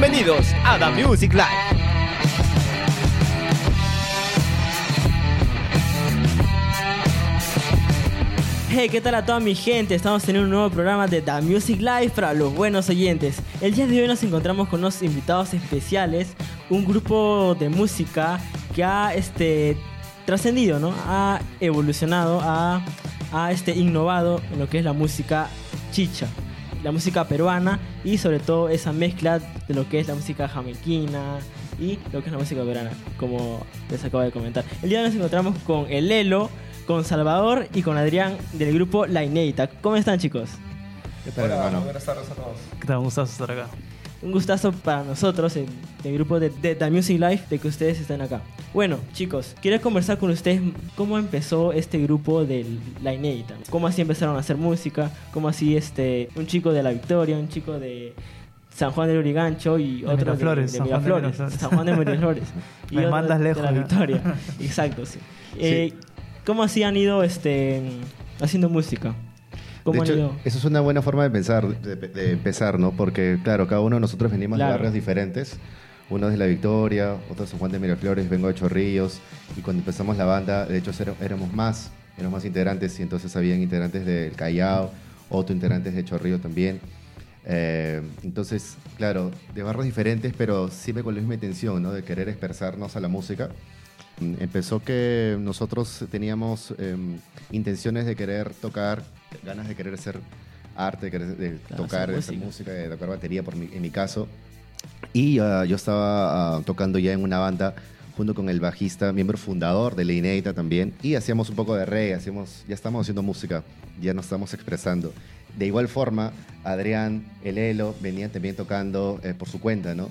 Bienvenidos a The Music Live. Hey, ¿qué tal a toda mi gente? Estamos en un nuevo programa de The Music Live para los buenos oyentes. El día de hoy nos encontramos con unos invitados especiales, un grupo de música que ha este, trascendido, ¿no? Ha evolucionado, ha, ha este, innovado en lo que es la música chicha, la música peruana y sobre todo esa mezcla de lo que es la música jamaiquina y lo que es la música peruana, como les acabo de comentar. El día de hoy nos encontramos con el Elo, con Salvador y con Adrián del grupo La Inédita. ¿Cómo están chicos? ¿Qué tal, Hola, hermano? buenas tardes a todos. ¿Qué tal? Un estar acá. Un gustazo para nosotros, el, el grupo de, de The Music Life, de que ustedes estén acá. Bueno, chicos, quiero conversar con ustedes cómo empezó este grupo de La Inédita. Cómo así empezaron a hacer música, cómo así este, un chico de La Victoria, un chico de San Juan del Urigancho y De otro Miraflores, de, San de Juan de Miraflores. San Juan de Miraflores. y Me mandas de lejos, La ya. Victoria. Exacto, sí. Eh, ¿Cómo así han ido este, haciendo música? ¿Cómo De han hecho, ido? eso es una buena forma de pensar, de, de empezar, ¿no? Porque, claro, cada uno de nosotros venimos Claro. de barrios diferentes. Uno es de La Victoria, otro es San Juan de Miraflores, vengo de Chorrillos. Y cuando empezamos la banda, de hecho, éramos más, éramos más integrantes. Y entonces habían integrantes del Callao, otros integrantes de Chorrillos también. Eh, entonces, claro, de barrios diferentes, pero siempre con la misma intención, ¿no? De querer expresarnos a la música. Mm, Empezó que nosotros teníamos em, intenciones de querer tocar, ganas de querer hacer arte, de, querer- de Claro, tocar, hacer de hacer música. de tocar batería, por mi- en mi caso. Y ah, yo estaba ah, tocando ya en una banda junto con el bajista, miembro fundador de La Inédita también, y hacíamos un poco de reggae, hacíamos, ya estamos haciendo música, ya nos estamos expresando. De igual forma, Adrián, el Elo, venían también tocando eh, por su cuenta, ¿no?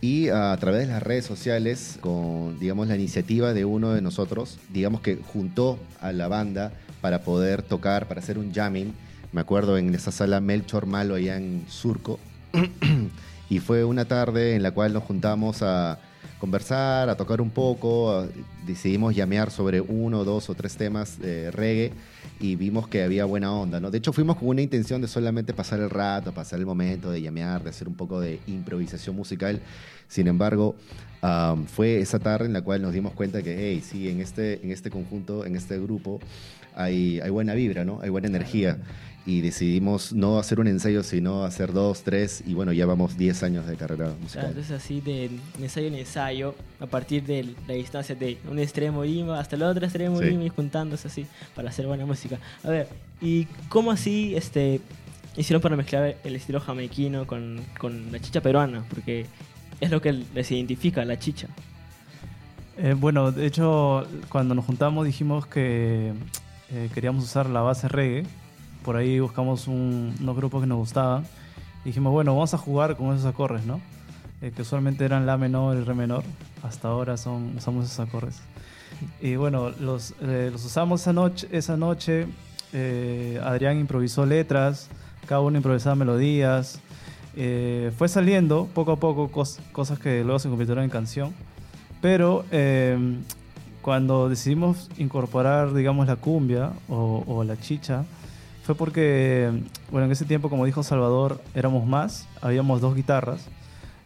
Y ah, a través de las redes sociales, con, digamos, la iniciativa de uno de nosotros, digamos que juntó a la banda para poder tocar, para hacer un jamming. Me acuerdo en esa sala Melchor Malo allá en Surco. y fue una tarde en la cual nos juntamos a conversar, a tocar un poco, decidimos llamear sobre uno, dos o tres temas de reggae y vimos que había buena onda, ¿no? De hecho fuimos con una intención de solamente pasar el rato, pasar el momento, de llamear, de hacer un poco de improvisación musical. Sin embargo, am, fue esa tarde en la cual nos dimos cuenta que, hey, sí, en este, en este conjunto, en este grupo, hay, hay buena vibra, ¿no? Hay buena energía. Y decidimos no hacer un ensayo, sino hacer dos, tres, y bueno, ya vamos 10 años de carrera Claro, musical. entonces así de ensayo en ensayo, a partir de la distancia de un extremo Lima hasta el otro extremo Sí. Lima y juntándose así para hacer buena música. A ver, ¿y cómo así este, hicieron para mezclar el estilo jamaiquino con, con la chicha peruana? Porque es lo que les identifica, la chicha. Eh, bueno, de hecho, cuando nos juntamos dijimos que eh, queríamos usar la base reggae. Por ahí buscamos un- unos grupos que nos gustaban. Dijimos, bueno, vamos a jugar con esos acordes, ¿no? Eh, que usualmente eran la menor y re menor. Hasta ahora son, usamos esos acordes. Y bueno, los, eh, los usamos esa noche. Esa noche Adrián improvisó letras, cada uno improvisaba melodías. Eh, fue saliendo poco a poco cos- cosas que luego se convirtieron en canción. Pero eh, cuando decidimos incorporar, digamos, la cumbia o, o la chicha, fue porque, bueno, en ese tiempo, como dijo Salvador, éramos más, habíamos dos guitarras.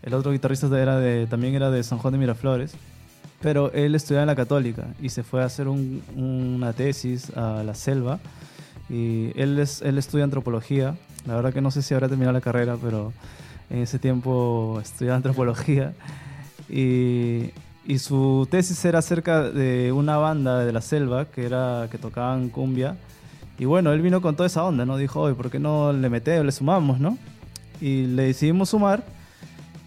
El otro guitarrista era de, también era de San Juan de Miraflores, pero él estudiaba en la católica y se fue a hacer un- una tesis a la selva. Y él, es, él estudia antropología. La verdad que no sé si habrá terminado la carrera, pero en ese tiempo estudiaba antropología. Y, y su tesis era acerca de una banda de la selva que, era, que tocaban cumbia. Y bueno, él vino con toda esa onda, ¿no? Dijo, oye, ¿por qué no le metemos, le sumamos, no? Y le decidimos sumar.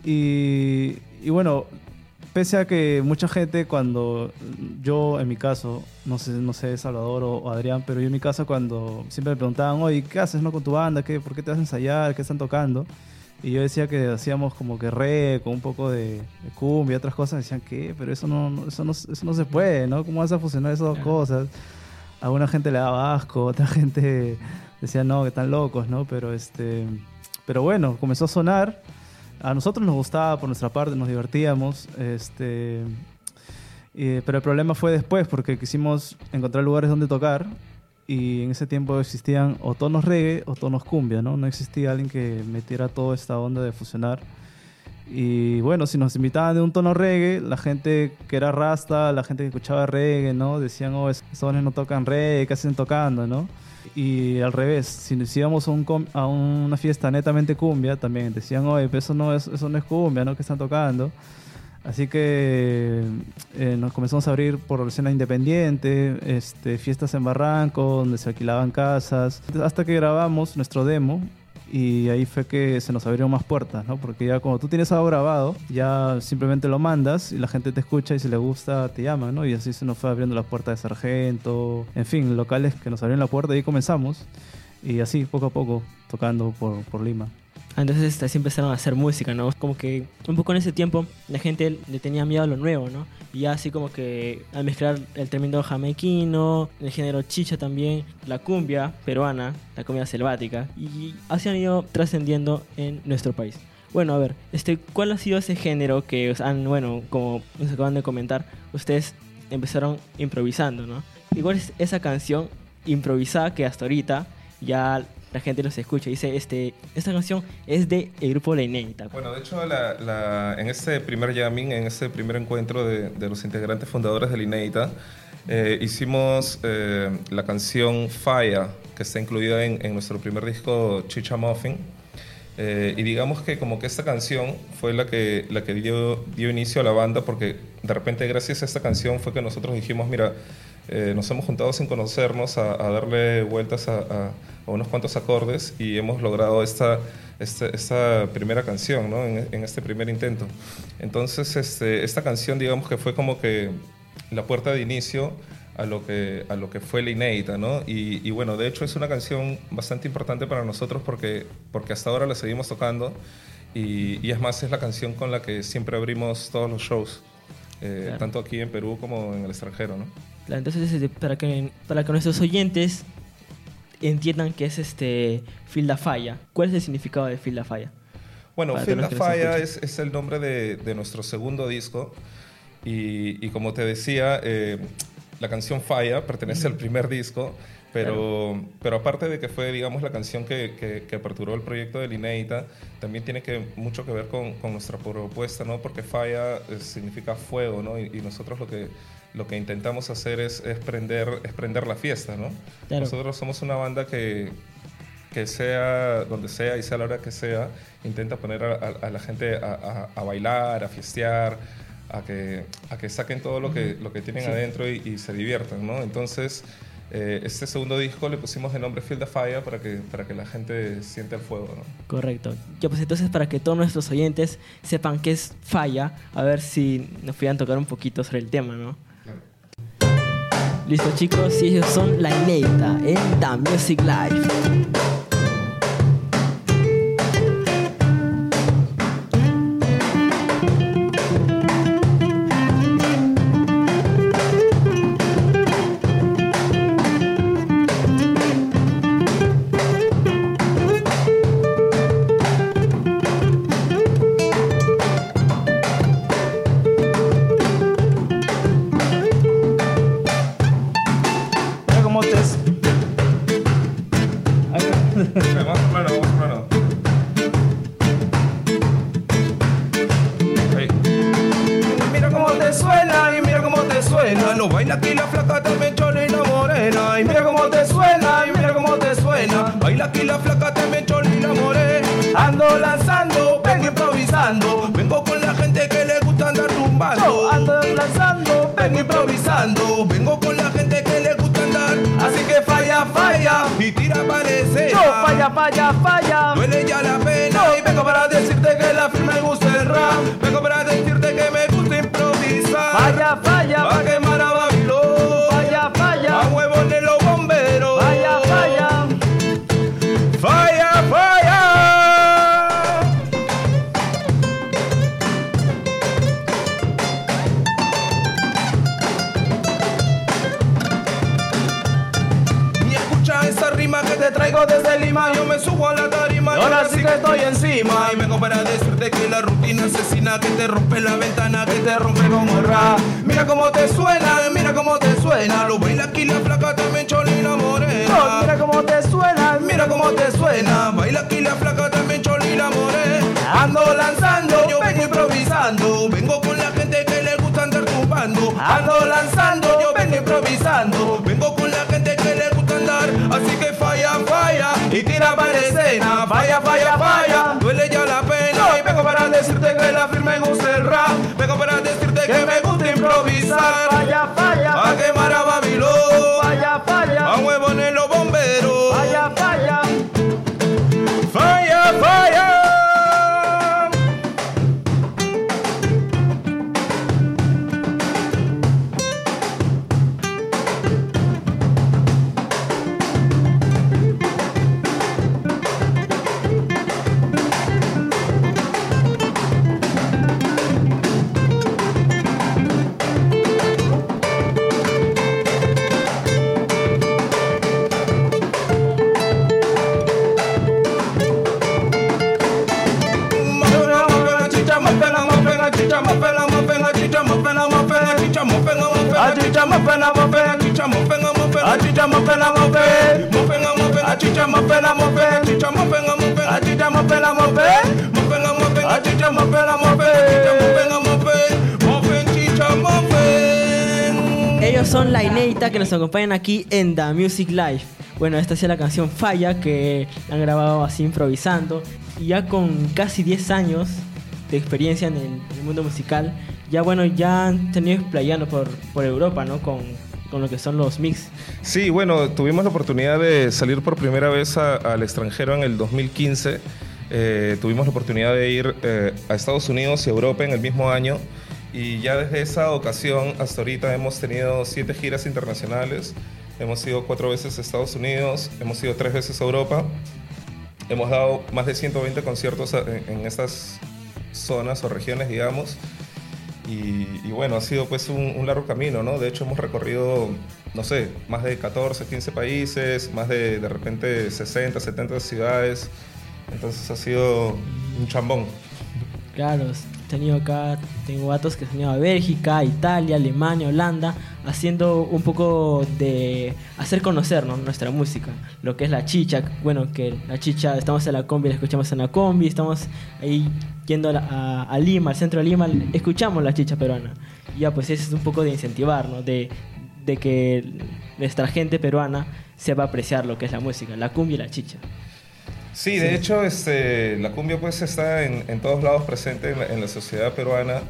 Y, y bueno, pese a que mucha gente cuando yo en mi caso, no sé, no sé Salvador o, o Adrián, pero yo en mi caso cuando siempre me preguntaban, oye, ¿qué haces no con tu banda? ¿Qué, ¿Por qué te vas a ensayar? ¿Qué están tocando? Y yo decía que hacíamos como que re, con un poco de, de cumbia y otras cosas. Decían, ¿qué? Pero eso no, no- eso, no, eso no se puede, ¿no? ¿Cómo vas a fusionar esas dos cosas? A una gente le daba asco, otra gente decía, no, que están locos, ¿no? Pero, este, pero bueno, comenzó a sonar. A nosotros nos gustaba por nuestra parte, nos divertíamos. Este, eh, pero el problema fue después, porque quisimos encontrar lugares donde tocar. Y en ese tiempo existían o tonos reggae o tonos cumbia, ¿no? No existía alguien que metiera toda esta onda de fusionar. Y bueno, si nos invitaban de un tono reggae, la gente que era rasta, la gente que escuchaba reggae, ¿no? Decían, oh, esos sones no tocan reggae, ¿qué hacen tocando, no? Y al revés, si nos íbamos a, un a una fiesta netamente cumbia, también decían, oye, pero eso no es, eso no es cumbia, ¿no? ¿Qué están tocando? Así que eh, nos comenzamos a abrir por la escena independiente, este, fiestas en Barranco, donde se alquilaban casas, hasta que grabamos nuestro demo y ahí fue que se nos abrieron más puertas, ¿no? Porque ya cuando tú tienes algo grabado, ya simplemente lo mandas y la gente te escucha y si le gusta te llama, ¿no? Y así se nos fue abriendo las puertas de Sargento, en fin, locales que nos abrieron la puerta y ahí comenzamos. Y así, poco a poco, tocando por, por Lima. Entonces así empezaron a hacer música, ¿no? Como que un poco en ese tiempo la gente le tenía miedo a lo nuevo, ¿no? Y ya así como que al mezclar el término jamaiquino, el género chicha también, la cumbia peruana, la cumbia selvática, y así han ido trascendiendo en nuestro país. Bueno, a ver, este, ¿cuál ha sido ese género que os han, bueno, como nos acaban de comentar, ustedes empezaron improvisando, ¿no? ¿Y cuál es esa canción improvisada que hasta ahorita ya la gente los escucha? Dice, este, esta canción es de el grupo La Inédita. Bueno, de hecho, la- la- en este primer jamming, en este primer encuentro de, de los integrantes fundadores del Inédita, eh, hicimos eh, la canción Fire, que está incluida en, en nuestro primer disco Chicha Muffin. Eh, y digamos que como que esta canción fue la que, la que dio, dio inicio a la banda porque de repente gracias a esta canción fue que nosotros dijimos, mira, eh, nos hemos juntado sin conocernos a, a darle vueltas a, a- a unos cuantos acordes y hemos logrado esta, esta, esta primera canción ¿no? en, en este primer intento. Entonces este, esta canción digamos que fue como que la puerta de inicio a lo que, a lo que fue la inédita, ¿no? Y, y bueno, de hecho es una canción bastante importante para nosotros porque, porque hasta ahora la seguimos tocando y, y es más, es la canción con la que siempre abrimos todos los shows, eh, Claro. tanto aquí en Perú como en el extranjero, ¿no? Claro, Entonces, este, para que, para que nuestros oyentes entiendan que es este Filda Falla, ¿cuál es el significado de Filda Falla? Bueno, Fire escuchan. es, es el nombre de, de nuestro segundo disco. Y, y como te decía, eh, la canción Fire pertenece al primer disco, pero, pero aparte de que fue, digamos, la canción que, que- que aperturó el proyecto de Lineita, también tiene que, mucho que ver con, con nuestra propuesta, ¿no? Porque Fire eh, significa fuego, ¿no? Y, y nosotros lo que, lo que intentamos hacer es, es, prender, es prender la fiesta, ¿no? Claro. Nosotros somos una banda que, que sea donde sea y sea la hora que sea, intenta poner a, a- a la gente a, a- a bailar, a fiestear, a que, a que saquen todo lo que, lo que tienen Sí. adentro y, y se diviertan, ¿no? Entonces, eh, este segundo disco le pusimos el nombre Field of Fire para que, para que la gente sienta el fuego, ¿no? Correcto. Ya pues entonces para que todos nuestros oyentes sepan qué es Falla, a ver si nos pudieran tocar un poquito sobre el tema, ¿no? Listo chicos, y ellos son La Inédita en The Music Live. Falla, falla, falla. Duele ya la pena y vengo para decirte que la firma me gusta el rap. Vengo para decirte que me gusta improvisar. Falla, que la rutina asesina que te rompe la ventana, que te rompe como el rap. Mira cómo te suena, mira cómo te suena. Lo baila aquí la flaca también cholina morena. Oh, mira cómo te suena, mira cómo te suena. Baila aquí la flaca también cholina morena. Ando lanzando, yo vengo improvisando. Vengo con la gente que le gusta andar tumbando. Ando lanzando, yo vengo improvisando. Vengo con la gente que le gusta andar. Así que falla, falla. Y tira para escena. Falla, falla, falla. Duele ya la pena. Y vengo para decirte que la firme gusta el Ellos son la que nos acompañan aquí en The Music Live. Bueno, esta es la canción Falla que han grabado así improvisando. Y ya con casi 10 años de experiencia en el, en el mundo musical, ya bueno, ya han tenido explayando por, por Europa, ¿no? Con, con lo que son los mix. Sí, bueno, tuvimos la oportunidad de salir por primera vez a- al extranjero en el 2015. Eh, tuvimos la oportunidad de ir eh, a Estados Unidos y Europa en el mismo año. Y ya desde esa ocasión hasta ahorita hemos tenido siete giras internacionales. Hemos ido cuatro veces a Estados Unidos, hemos ido tres veces a Europa. Hemos dado más de 120 conciertos en, en estas zonas o regiones, digamos. Y, y bueno, ha sido pues un, un largo camino, ¿no? De hecho hemos recorrido, no sé, más de 14, 15 países, más de de repente 60, 70 ciudades. Entonces ha sido un chambón. Claro, he tenido acá, tengo datos que he tenido a Bélgica, Italia, Alemania, Holanda, haciendo un poco de hacer conocer ¿no? nuestra música, lo que es la chicha, bueno, que la chicha, estamos en la combi, la escuchamos en la combi, estamos ahí yendo a, la- a- a Lima, al centro de Lima, escuchamos la chicha peruana. Ya, pues eso es un poco de incentivar, ¿no? De, de que nuestra gente peruana sepa apreciar lo que es la música, la cumbia y la chicha. Sí, de hecho, este, la cumbia pues está en, en todos lados presente en la, en la sociedad peruana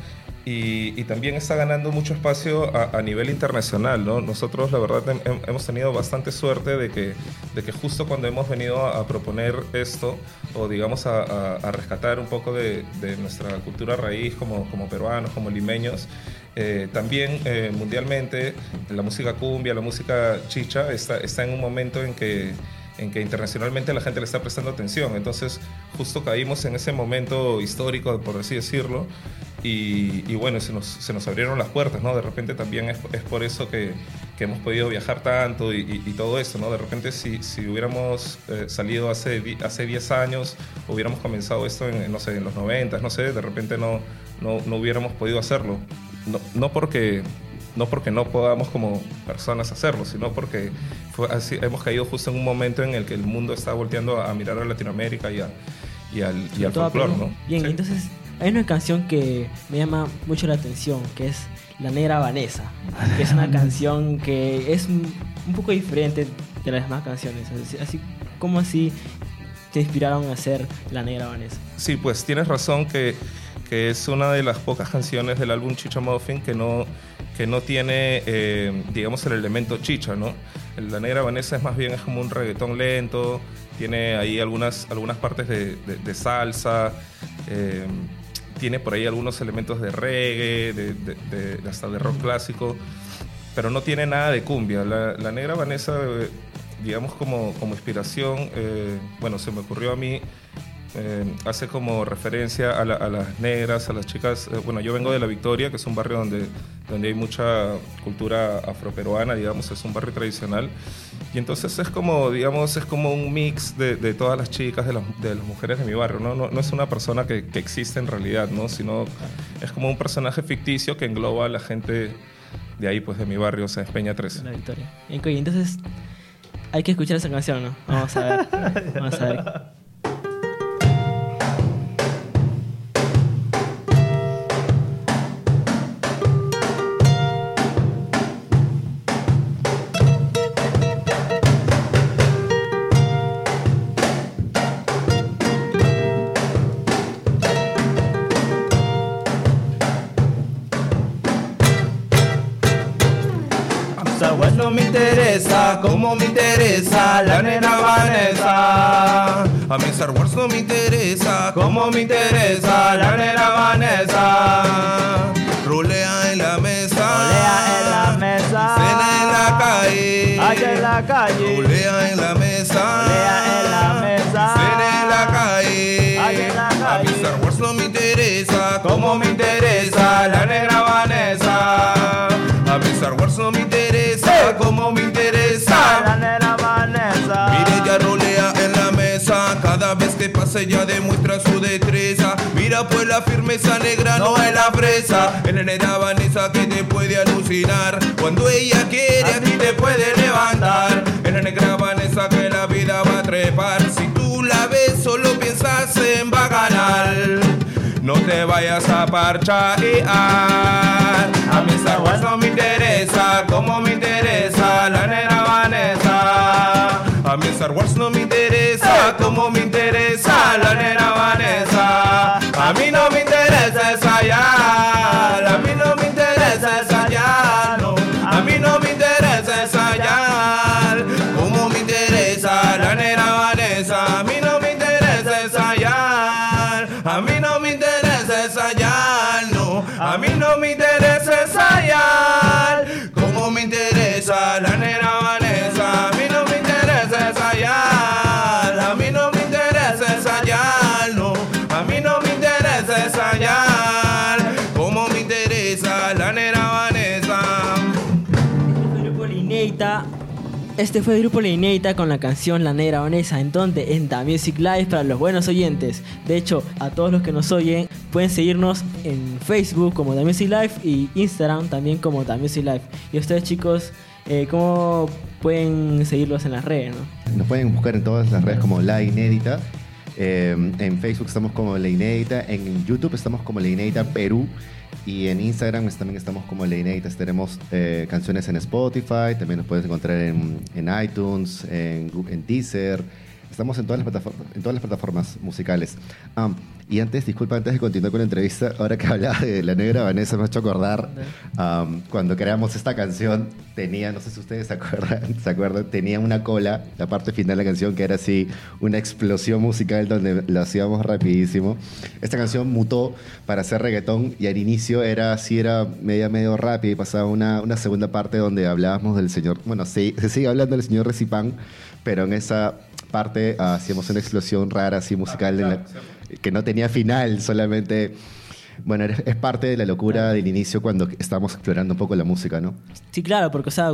y, y también está ganando mucho espacio a, a nivel internacional, ¿no? Nosotros, la verdad, hem- hem- hemos tenido bastante suerte de que, de que justo cuando hemos venido a, a proponer esto, o digamos a, a- a rescatar un poco de, de nuestra cultura raíz como, como peruanos, como limeños, eh, también eh, mundialmente la música cumbia, la música chicha está, está en un momento en que en que internacionalmente la gente le está prestando atención. Entonces, justo caímos en ese momento histórico, por así decirlo, y, y bueno, se nos, se nos abrieron las puertas, ¿no? De repente también es, es por eso que, que hemos podido viajar tanto y, y- y todo eso, ¿no? De repente si, si hubiéramos eh, salido hace, hace 10 años, hubiéramos comenzado esto en, no sé, en los 90, no sé, de repente no, no, no hubiéramos podido hacerlo. No, no porque no porque no podamos como personas hacerlo, sino porque fue así, hemos caído justo en un momento en el que el mundo está volteando a, a mirar a Latinoamérica y, a- y al, y al folclore. ¿no? Bien, Sí. entonces hay una canción que me llama mucho la atención, que es La Negra Vanessa, que es una canción que es un, un poco diferente de las demás canciones. Así, así como así te inspiraron a hacer La Negra Vanessa. Sí, pues tienes razón que, que es una de las pocas canciones del álbum Chicha Muffin que no, que no tiene, eh, digamos, el elemento chicha, ¿no? La Negra Vanessa es más bien como un reggaetón lento, tiene ahí algunas, algunas partes de, salsa, eh, tiene por ahí algunos elementos de reggae, de, hasta de rock clásico, pero no tiene nada de cumbia. La, Negra Vanessa, eh, digamos, como, como inspiración, bueno, se me ocurrió a mí eh, hace como referencia a, la- a las negras, a las chicas. eh, bueno, yo vengo de La Victoria, que es un barrio donde, donde hay mucha cultura afroperuana, digamos, es un barrio tradicional. Y entonces es como, digamos, es como un mix de, de todas las chicas, de las, de las mujeres de mi barrio. ¿no? No, no es una persona que, que existe en realidad, ¿no? sino es como un personaje ficticio que engloba a la gente de ahí, pues de mi barrio, o sea, es Peña 13. La victoria. Entonces hay que escuchar esa canción, ¿no? Vamos a ver. Vamos a ver. A mí Star Wars no me interesa, como me interesa la nena Vanessa. Rulea en la mesa. Rolea en la mesa. Cena en la calle. Allá en la calle. Rulea en la mesa. Rolea en la mesa. Cena en la calle. Allá en la A mí calle. Star Wars no me interesa, como me interesa la negra Vanessa. A mí Star Wars no me interesa, como me La interesa. nena Vanessa. Mire, ella rolea ella demuestra su destreza. Mira, pues la firmeza negra no es la fresa. En nena Vanessa que te puede alucinar. Cuando ella quiere, a ti te puede levantar. En negra Vanessa que la vida va a trepar. Si tú la ves, solo piensas en bacanal. No te vayas a parchar. A mí Star Wars no me interesa, como me interesa la nena Vanessa. A mí Wars no me interesa, como me interesa la Este fue el grupo Lineita con la canción La Negra Vanessa, en donde en The Music Live para los buenos oyentes. De hecho, a todos los que nos oyen, pueden seguirnos en Facebook como The Music Live y Instagram también como The Music Live. Y ustedes, chicos, eh, ¿cómo pueden seguirlos en las redes? No? Nos pueden buscar en todas las redes como La Inédita. Eh, en Facebook estamos como La Inédita. En YouTube estamos como La Inédita Perú. Y en Instagram también estamos como Inédita. Tenemos eh, canciones en Spotify. También nos puedes encontrar en, en iTunes, en, en Deezer. Estamos en todas las plataformas, en todas las plataformas musicales. Ah, y antes, disculpa, antes de continuar con la entrevista, ahora que hablaba de la negra Vanessa, me ha hecho acordar um, cuando creamos esta canción, tenía, no sé si ustedes se acuerdan, se acuerdan, tenía una cola, la parte final de la canción, que era así, una explosión musical donde lo hacíamos rapidísimo. Esta canción mutó para hacer reggaetón y al inicio era así, era media, medio rápido y pasaba una, una segunda parte donde hablábamos del señor, bueno, se, se sigue hablando del señor Recipán, pero en esa parte hacíamos una explosión rara así musical en la- que no tenía final, solamente... Bueno, es es parte de la locura del inicio cuando estamos explorando un poco la música, ¿no? Sí, claro, porque, o sea,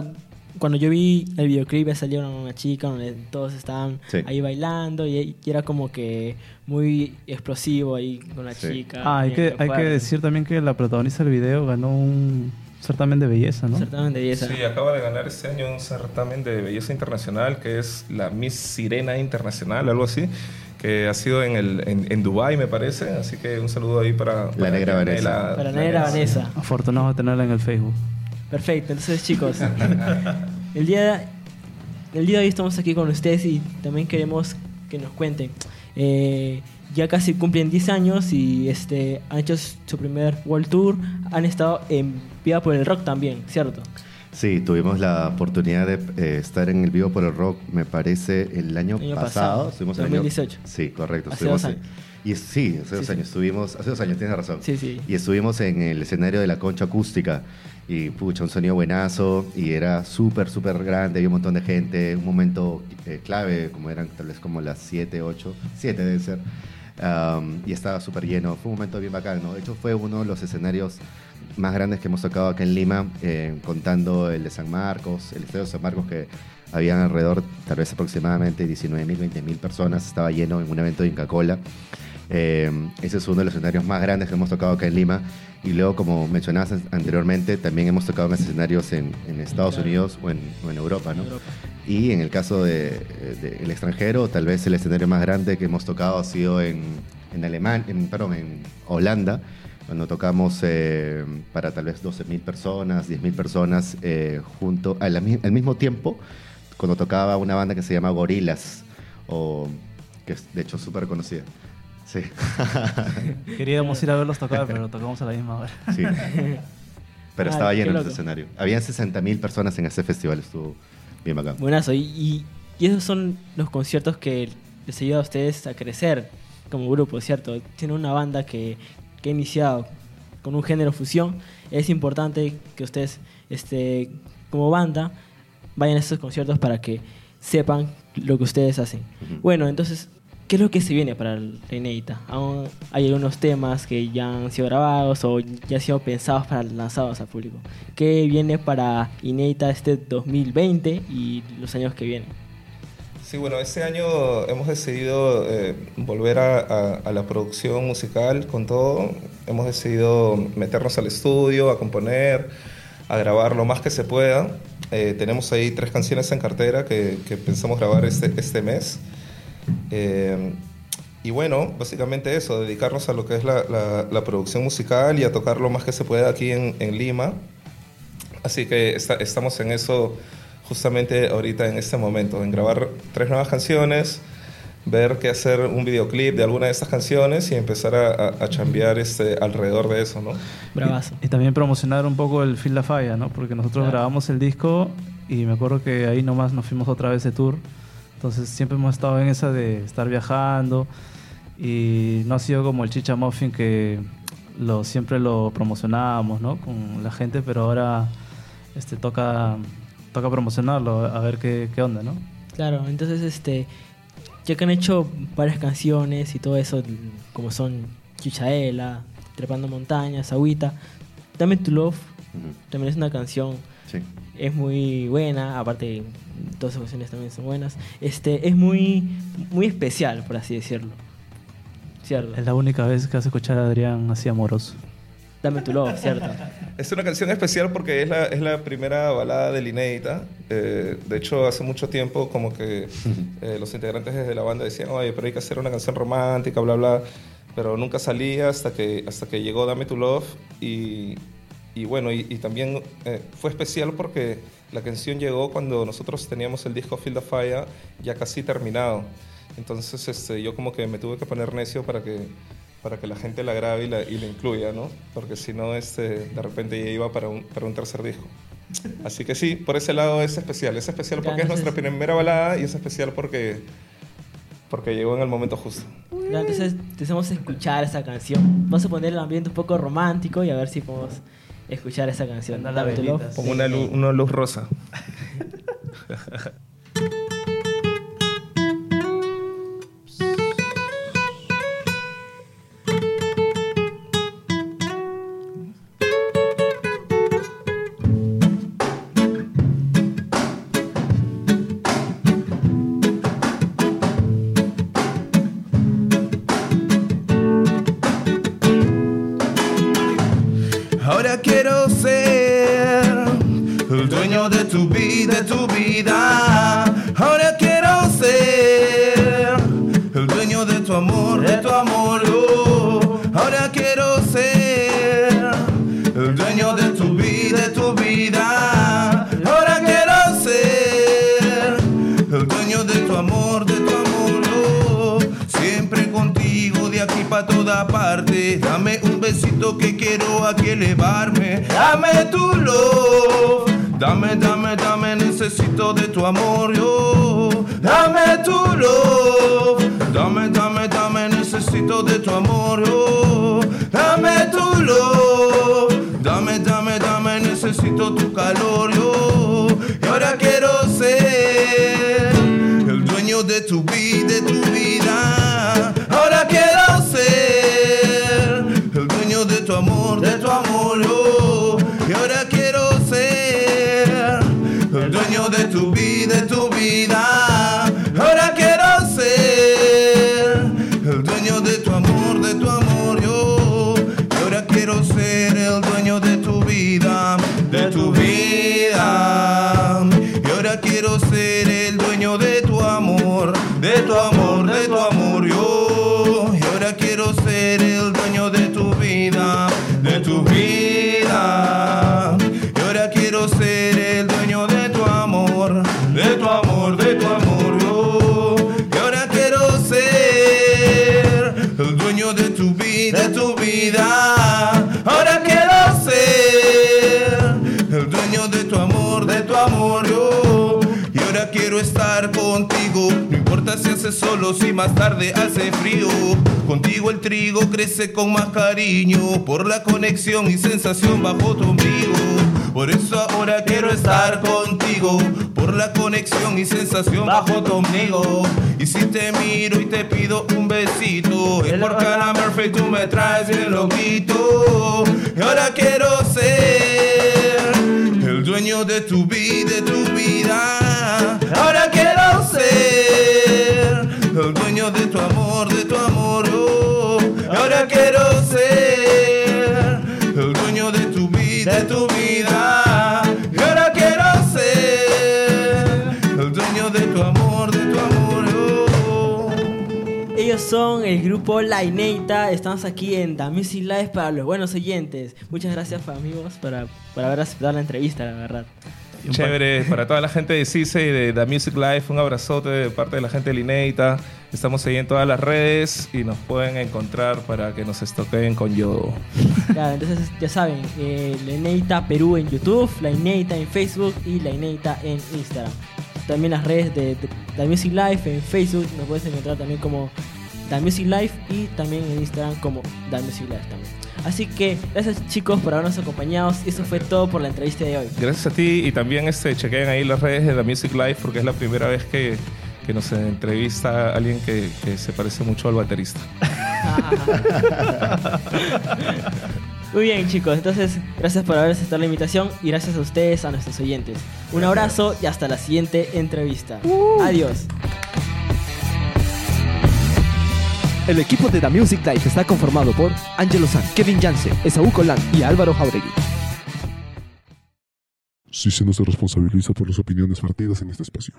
cuando yo vi el videoclip, salió una chica donde todos estaban Sí. ahí bailando y, y era como que muy explosivo ahí con la Sí. chica. Ah, hay que, hay que decir también que la protagonista del video ganó un certamen de belleza, ¿no? Certamen de belleza. Sí, acaba de ganar este año un certamen de belleza internacional que es la Miss Sirena Internacional, algo así, que ha sido en, el, en, en Dubái, me parece. Así que un saludo ahí para... para negra Vanessa. Para la negra Vanessa. Afortunado de tenerla en el Facebook. Perfecto, entonces chicos, el día, el día de hoy estamos aquí con ustedes y también queremos que nos cuenten. Eh, ya casi cumplen 10 años y este, han hecho su primer World Tour, han estado en Viva por el Rock también, ¿cierto? Sí, tuvimos la oportunidad de eh, estar en el Vivo por el Rock, me parece, el año, Año pasado. pasado, Estuvimos el año- 2018. Sí, correcto. Hace estuvimos dos años. Y sí, hace dos sí. años. Estuvimos, hace dos años, tienes razón. Sí, sí. Y estuvimos en el escenario de la concha acústica. Y pucha, un sonido buenazo. Y era súper, súper grande. Había un montón de gente. Un momento eh, clave, como eran tal vez como las 7, 8. 7 debe ser. Um, y estaba súper lleno. Fue un momento bien bacán, ¿no? De hecho, fue uno de los escenarios más grandes que hemos tocado acá en Lima, eh, contando el de San Marcos, el estadio de San Marcos, que habían alrededor, tal vez aproximadamente 19.000, 20.000 personas. Estaba lleno en un evento de Inca Cola. Eh, ese es uno de los escenarios más grandes que hemos tocado acá en Lima. Y luego, como mencionabas an- anteriormente, también hemos tocado en escenarios en, en Estados Claro. Unidos o en, o en Europa, ¿no? Europa. Y en el caso del de, el extranjero, tal vez el escenario más grande que hemos tocado ha sido en, en Alemania, en, perdón, en Holanda, cuando tocamos eh, para tal vez 12.000 personas, 10.000 personas, eh, junto al, al mismo tiempo, cuando tocaba una banda que se llama Gorilas, o que es de hecho súper conocida. Sí. Queríamos ir a verlos tocar, pero tocamos a la misma hora. Sí. pero Ah, estaba lleno el escenario. Habían 60.000 personas en ese festival, estuvo bien bacán. Buenazo. Y, y, y esos son los conciertos que les ayuda a ustedes a crecer como grupo, ¿cierto? Tienen una banda que, que ha iniciado con un género fusión. Es importante que ustedes, este, como banda, vayan a esos conciertos para que sepan lo que ustedes hacen. Bueno, entonces, ¿qué es lo que se viene para la inédita? Hay algunos temas que ya han sido grabados o ya han sido pensados para lanzados al público. ¿Qué viene para inédita este 2020 y los años que vienen? Sí, bueno, este año hemos decidido eh, volver a, a- a la producción musical con todo. Hemos decidido meternos al estudio, a componer, a grabar lo más que se pueda. Eh, tenemos ahí tres canciones en cartera que, que pensamos grabar este, este mes. Eh, y bueno, básicamente eso, dedicarnos a lo que es la, la- la producción musical y a tocar lo más que se pueda aquí en, en Lima. Así que está- estamos en eso justamente ahorita en este momento, en grabar tres nuevas canciones, ver qué hacer un videoclip de alguna de estas canciones y empezar a, a, a chambear este, alrededor de eso, ¿no? Bravazo. Y también promocionar un poco el Feel La Falla, ¿no? Porque nosotros Claro. grabamos el disco y me acuerdo que ahí nomás nos fuimos otra vez de tour. Entonces siempre hemos estado en esa de estar viajando y no ha sido como el Chicha Muffin que lo, siempre lo promocionábamos, ¿no? Con la gente, pero ahora este, toca, toca promocionarlo, a ver qué, qué onda, ¿no? Claro, entonces este ya que han hecho varias canciones y todo eso, como son Chichaela, Trepando Montañas, Agüita, Dame Tu Love, también es una canción, Sí. Es muy buena, aparte todas sus canciones también son buenas, este es muy, muy especial, por así decirlo. ¿Cierto? Es la única vez que hace escuchar a Adrián así amoroso. Dame Tu Love, ¿cierto? Es una canción especial porque es la, es la primera balada del Inédita. Eh, de hecho, hace mucho tiempo como que eh, los integrantes de la banda decían, oye, pero hay que hacer una canción romántica, bla, bla. Pero nunca salía hasta que, hasta que llegó Dame Tu Love. Y, y bueno, y, y también eh, fue especial porque la canción llegó cuando nosotros teníamos el disco Feel the Fire ya casi terminado. Entonces este, yo como que me tuve que poner necio para que, para que la gente la grabe y la, y la incluya, ¿no? Porque si no, este, de repente ya iba para un, para un tercer disco. Así que sí, por ese lado es especial. Es especial Ya, porque es entonces- nuestra primera balada y es especial porque, porque llegó en el momento justo. Ya, Entonces, deseamos escuchar esa canción. Vamos a poner el ambiente un poco romántico y a ver si podemos escuchar esa canción. Como una luz, una luz rosa. de tu vida. Ahora quiero ser el dueño de tu amor, de tu amor. oh. Ahora quiero ser el dueño de tu vida, de tu vida. Ahora quiero ser el dueño de tu amor, de tu amor. oh. Siempre contigo de aquí para toda parte. Dame un besito que quiero aquí elevarme. Dame tu love. Dame, dame, dame, necesito de tu amor, yo. Dame tu love. Dame, dame, dame, necesito de tu amor, yo. Dame tu love. Dame, dame, dame, necesito tu calor, yo. Y ahora quiero ser el dueño de tu vida, de tu vida. Vida, contigo. No importa si hace solo, si más tarde hace frío. Contigo el trigo crece con más cariño. Por la conexión y sensación bajo tu ombligo. Por eso ahora quiero estar contigo. Por la conexión y sensación bajo tu ombligo. Y si te miro y te pido un besito, es por cara Murphy tú me traes bien loquito. Y ahora quiero ser el dueño de tu vida, de tu vida. Ahora quiero el dueño de tu amor, de tu amor. oh. Ahora quiero ser el dueño de tu vida, de tu vida. Ahora quiero ser el dueño de tu amor, de tu amor. oh. Ellos son el grupo La. Estamos aquí en The Music Live para los buenos oyentes. Muchas gracias, amigos, para, por haber aceptado la entrevista, la verdad. Chévere, para toda la gente de CICE y de The Music Life, un abrazote de parte de la gente de Lineita. Estamos ahí en todas las redes y nos pueden encontrar para que nos estoquen con Yodo. Ya, entonces ya saben, eh, La Ineita Perú en YouTube, La Ineita en Facebook y La Ineita en Instagram. También las redes de, de The Music Live en Facebook nos puedes encontrar también como The Music Live y también en Instagram como The Music Live también. Así que gracias chicos por habernos acompañado. Eso fue todo por la entrevista de hoy. Gracias a ti y también este, chequen ahí las redes de The Music Life porque es la primera vez que, que nos entrevista alguien que, que se parece mucho al baterista. Muy bien chicos, entonces gracias por haber aceptado la invitación y gracias a ustedes, a nuestros oyentes. Un abrazo y hasta la siguiente entrevista. Adiós. El equipo de The Music Life está conformado por Angelo San, Kevin Jansen, Esaú Colán y Álvaro Jauregui. Sí se nos responsabiliza por las opiniones vertidas en este espacio.